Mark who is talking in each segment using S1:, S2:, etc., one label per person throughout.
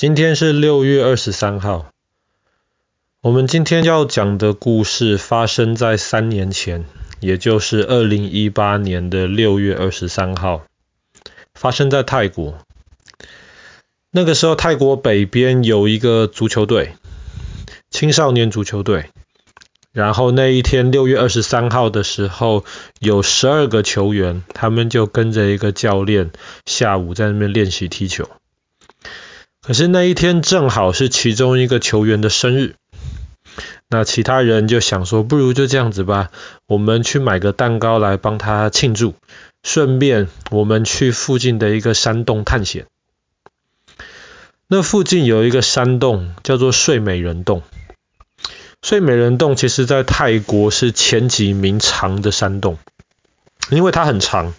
S1: 今天是六月二十三号。我们今天要讲的故事发生在三年前，也就是二零一八年的六月二十三号，发生在泰国。那个时候，泰国北边有一个足球队，青少年足球队。然后那一天六月二十三号的时候，有十二个球员，他们就跟着一个教练，下午在那边练习踢球。可是那一天正好是其中一个球员的生日，那其他人就想说，不如就这样子吧，我们去买个蛋糕来帮他庆祝，顺便我们去附近的一个山洞探险。那附近有一个山洞叫做睡美人洞，睡美人洞其实在泰国是前几名长的山洞，因为它很长。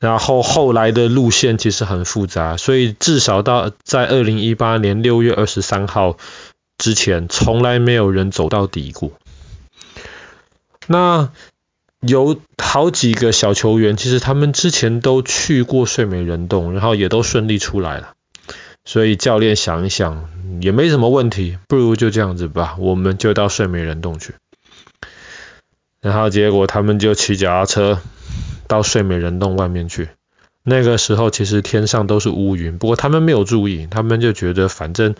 S1: 然后后来的路线其实很复杂，所以至少到在二零一八年六月二十三号之前，从来没有人走到底过。那有好几个小球员，其实他们之前都去过睡美人洞，然后也都顺利出来了。所以教练想一想，也没什么问题，不如就这样子吧，我们就到睡美人洞去。然后结果他们就骑脚踏车。到睡美人洞外面去，那个时候其实天上都是乌云，不过他们没有注意，他们就觉得反正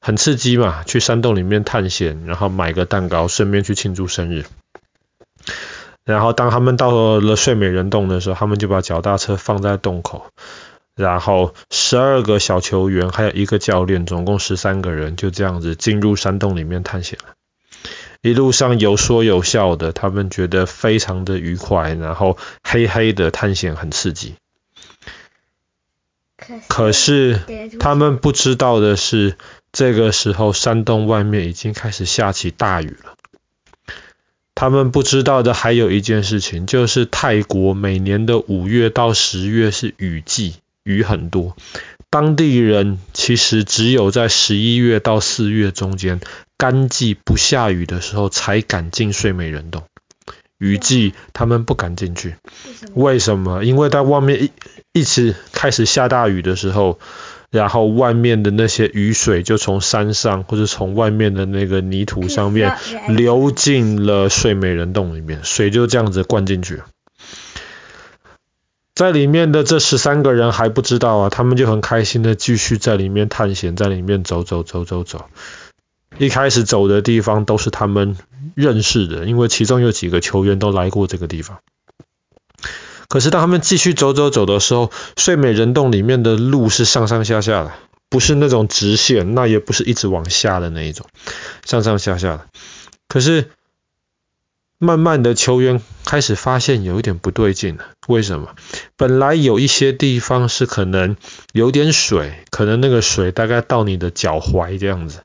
S1: 很刺激嘛，去山洞里面探险，然后买个蛋糕，顺便去庆祝生日。然后当他们到了睡美人洞的时候，他们就把脚踏车放在洞口，然后十二个小球员还有一个教练，总共十三个人，就这样子进入山洞里面探险了。一路上有说有笑的，他们觉得非常的愉快，然后黑黑的探险很刺激。可是他们不知道的是，这个时候山洞外面已经开始下起大雨了。他们不知道的还有一件事情，就是泰国每年的五月到十月是雨季，雨很多。当地人其实只有在十一月到四月中间。干季不下雨的时候才敢进睡美人洞，雨季他们不敢进去。为什么？因为在外面一一直开始下大雨的时候，然后外面的那些雨水就从山上或者从外面的那个泥土上面流进了睡美人洞里面，水就这样子灌进去。在里面的这十三个人还不知道啊，他们就很开心的继续在里面探险，在里面走走走走走。一开始走的地方都是他们认识的，因为其中有几个球员都来过这个地方。可是当他们继续走走走的时候，睡美人洞里面的路是上上下下的，不是那种直线，那也不是一直往下的那一种，上上下下的。可是慢慢的球员开始发现有一点不对劲了，为什么？本来有一些地方是可能有点水，可能那个水大概到你的脚踝这样子。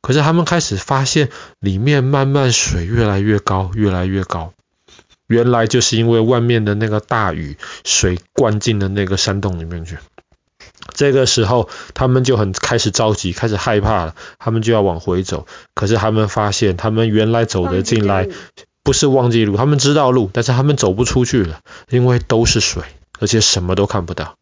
S1: 可是他们开始发现，里面慢慢水越来越高，越来越高。原来就是因为外面的那个大雨，水灌进了那个山洞里面去。这个时候，他们就很开始着急，开始害怕了。他们就要往回走。可是他们发现，他们原来走的进来，不是忘记路，他们知道路，但是他们走不出去了，因为都是水，而且什么都看不到。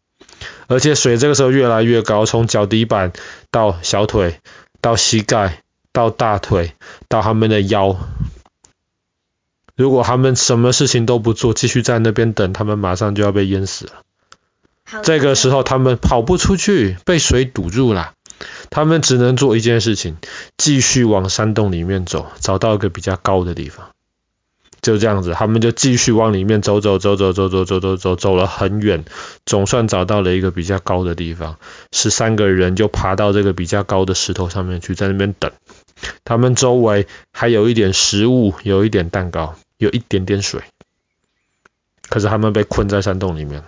S1: 而且水这个时候越来越高，从脚底板到小腿。到膝盖，到大腿，到他们的腰。如果他们什么事情都不做，继续在那边等，他们马上就要被淹死了。这个时候他们跑不出去，被水堵住了。他们只能做一件事情，继续往山洞里面走，找到一个比较高的地方。就这样子，他们就继续往里面走走走走走走走走走，走了很远，总算找到了一个比较高的地方。十三个人就爬到这个比较高的石头上面去，在那边等。他们周围还有一点食物，有一点蛋糕，有一点点水。可是他们被困在山洞里面了。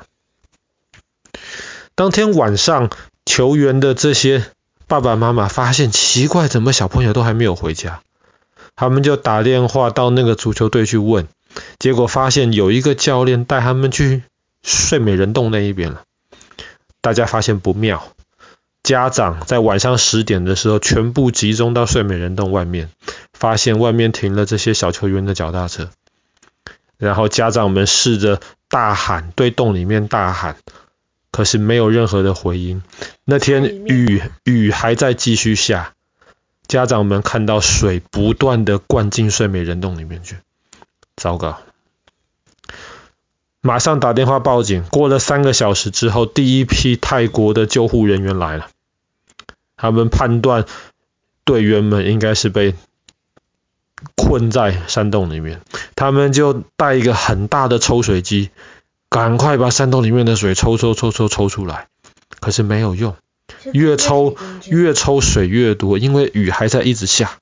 S1: 当天晚上，球员的这些爸爸妈妈发现奇怪，怎么小朋友都还没有回家？他们就打电话到那个足球队去问，结果发现有一个教练带他们去睡美人洞那一边了。大家发现不妙，家长在晚上十点的时候全部集中到睡美人洞外面，发现外面停了这些小球员的脚踏车，然后家长们试着大喊，对洞里面大喊，可是没有任何的回音。那天雨雨还在继续下，家长们看到水不断的灌进睡美人洞里面去，糟糕！马上打电话报警。过了三个小时之后，第一批泰国的救护人员来了。他们判断队员们应该是被困在山洞里面，他们就带一个很大的抽水机，赶快把山洞里面的水抽抽抽抽抽出来。可是没有用，越抽越抽水越多，因为雨还在一直下。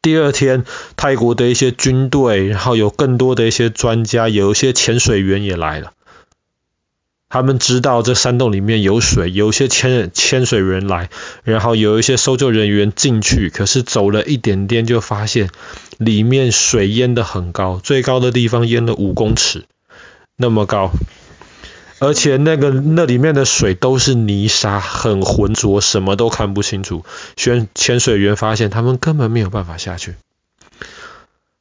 S1: 第二天，泰国的一些军队，然后有更多的一些专家，有一些潜水员也来了。他们知道这山洞里面有水，有些潜潜水员来，然后有一些搜救人员进去，可是走了一点点就发现里面水淹得很高，最高的地方淹了五公尺，那么高，而且那个那里面的水都是泥沙，很浑浊，什么都看不清楚。潜潜水员发现他们根本没有办法下去。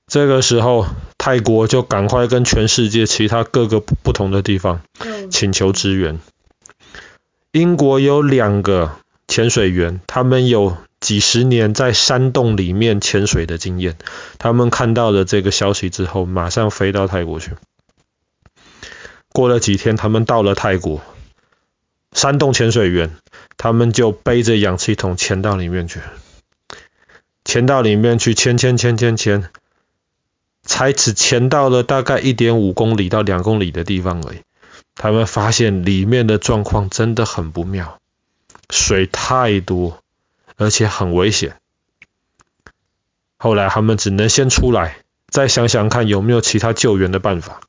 S1: 这个时候，泰国就赶快跟全世界其他各个不同的地方请求支援。英国有两个潜水员，他们有几十年在山洞里面潜水的经验。他们看到了这个消息之后，马上飞到泰国去。过了几天，他们到了泰国，山洞潜水员，他们就背着氧气筒潜到里面去，潜到里面去，潜潜潜潜潜。才只潜到了大概一点五公里到两公里的地方而已，他们发现里面的状况真的很不妙，水太多，而且很危险。后来他们只能先出来，再想想看有没有其他救援的办法。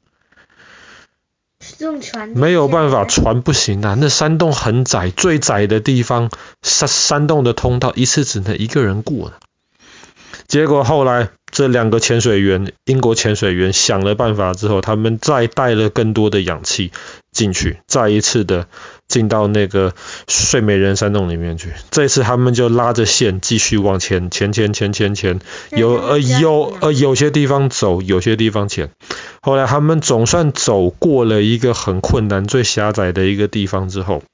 S2: 用船？
S1: 没有办法，船不行啊，那山洞很窄，最窄的地方，山山洞的通道一次只能一个人过。结果后来。这两个潜水员，英国潜水员想了办法之后，他们再带了更多的氧气进去，再一次的进到那个睡美人山洞里面去。这次他们就拉着线继续往前前前前前前，有呃有呃有些地方走，有些地方潜。后来他们总算走过了一个很困难、最狭窄的一个地方之后。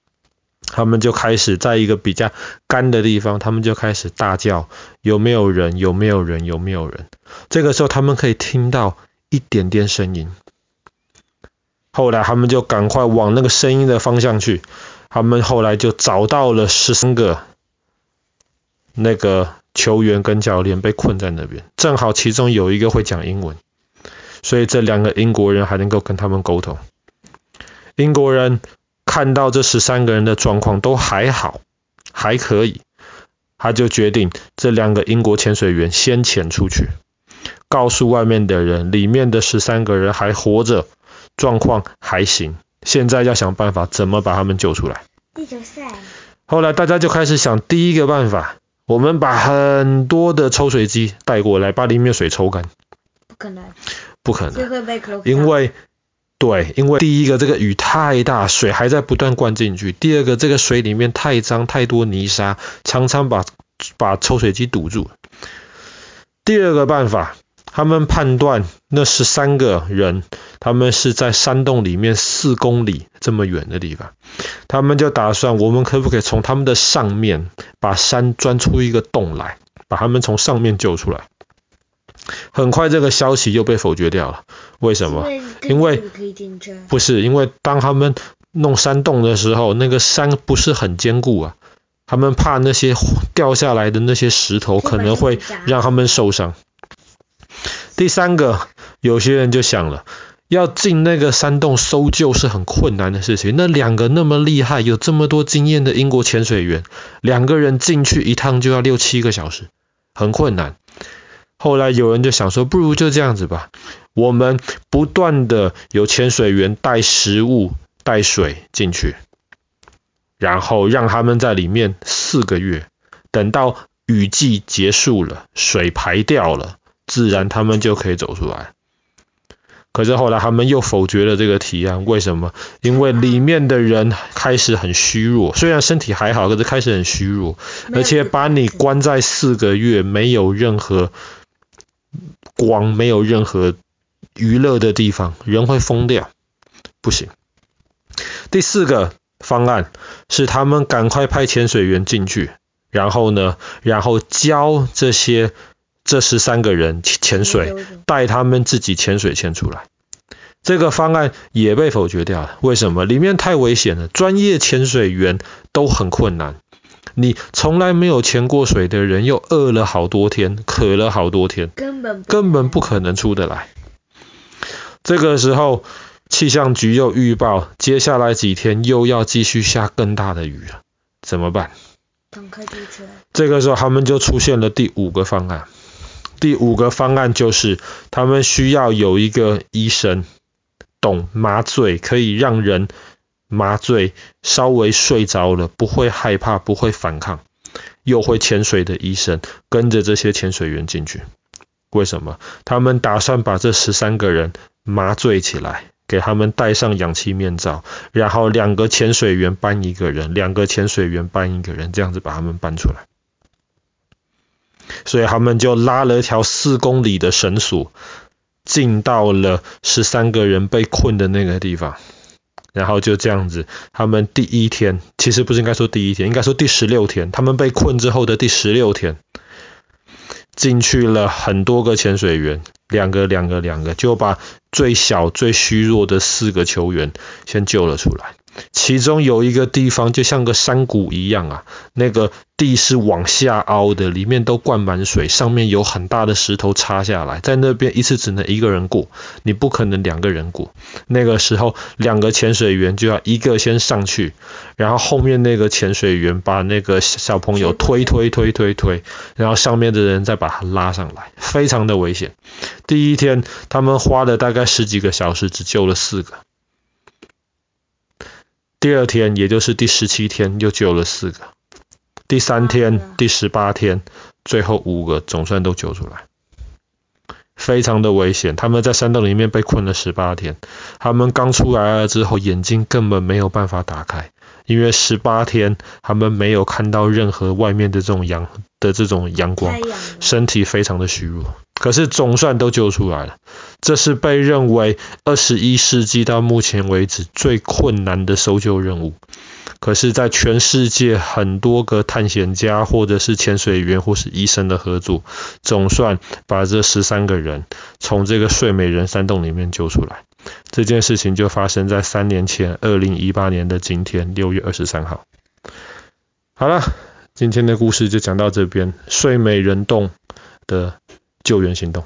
S1: 他们就开始在一个比较干的地方，他们就开始大叫：“有没有人？有没有人？有没有人？”这个时候，他们可以听到一点点声音。后来，他们就赶快往那个声音的方向去。他们后来就找到了十三个那个球员跟教练被困在那边，正好其中有一个会讲英文，所以这两个英国人还能够跟他们沟通。英国人。看到这十三个人的状况都还好，还可以，他就决定这两个英国潜水员先潜出去，告诉外面的人，里面的十三个人还活着，状况还行，现在要想办法怎么把他们救出来。后来大家就开始想第一个办法，我们把很多的抽水机带过来，把里面水抽干。
S2: 不可能，
S1: 不可能，因为。对，因为第一个这个雨太大，水还在不断灌进去；第二个这个水里面太脏，太多泥沙，常常把把抽水机堵住。第二个办法，他们判断那十三个人，他们是在山洞里面四公里这么远的地方，他们就打算，我们可不可以从他们的上面把山钻出一个洞来，把他们从上面救出来？很快，这个消息又被否决掉了。为什么？因为不是因为当他们弄山洞的时候，那个山不是很坚固啊。他们怕那些掉下来的那些石头可能会让他们受伤。第三个，有些人就想了，要进那个山洞搜救是很困难的事情。那两个那么厉害、有这么多经验的英国潜水员，两个人进去一趟就要六七个小时，很困难。后来有人就想说，不如就这样子吧，我们不断的有潜水员带食物、带水进去，然后让他们在里面四个月，等到雨季结束了，水排掉了，自然他们就可以走出来。可是后来他们又否决了这个提案，为什么？因为里面的人开始很虚弱，虽然身体还好，可是开始很虚弱，而且把你关在四个月，没有任何。光没有任何娱乐的地方，人会疯掉，不行。第四个方案是他们赶快派潜水员进去，然后呢，然后教这些这十三个人潜水，带他们自己潜水潜出来。这个方案也被否决掉了。为什么？里面太危险了，专业潜水员都很困难。你从来没有潜过水的人，又饿了好多天，渴了好多天，根本根本不可能出得来。这个时候，气象局又预报，接下来几天又要继续下更大的雨了，怎么办？这个时候，他们就出现了第五个方案。第五个方案就是，他们需要有一个医生。懂麻醉，可以让人麻醉，稍微睡着了不会害怕，不会反抗，又会潜水的医生跟着这些潜水员进去。为什么？他们打算把这十三个人麻醉起来，给他们戴上氧气面罩，然后两个潜水员搬一个人，两个潜水员搬一个人，这样子把他们搬出来。所以他们就拉了一条四公里的绳索。进到了十三个人被困的那个地方，然后就这样子，他们第一天，其实不是应该说第一天，应该说第十六天，他们被困之后的第十六天，进去了很多个潜水员，两个两个两个，就把最小最虚弱的四个球员先救了出来。其中有一个地方就像个山谷一样啊，那个地是往下凹的，里面都灌满水，上面有很大的石头插下来，在那边一次只能一个人过，你不可能两个人过。那个时候，两个潜水员就要一个先上去，然后后面那个潜水员把那个小朋友推推推推推，然后上面的人再把他拉上来，非常的危险。第一天，他们花了大概十几个小时，只救了四个。第二天，也就是第十七天，又救了四个。第三天、第十八天，最后五个总算都救出来。非常的危险，他们在山洞里面被困了十八天。他们刚出来了之后，眼睛根本没有办法打开，因为十八天他们没有看到任何外面的这种阳的这种阳光，身体非常的虚弱。可是总算都救出来了，这是被认为二十一世纪到目前为止最困难的搜救任务。可是，在全世界很多个探险家或者是潜水员或是医生的合作，总算把这十三个人从这个睡美人山洞里面救出来。这件事情就发生在三年前，二零一八年的今天，六月二十三号。好了，今天的故事就讲到这边，睡美人洞的救援行动。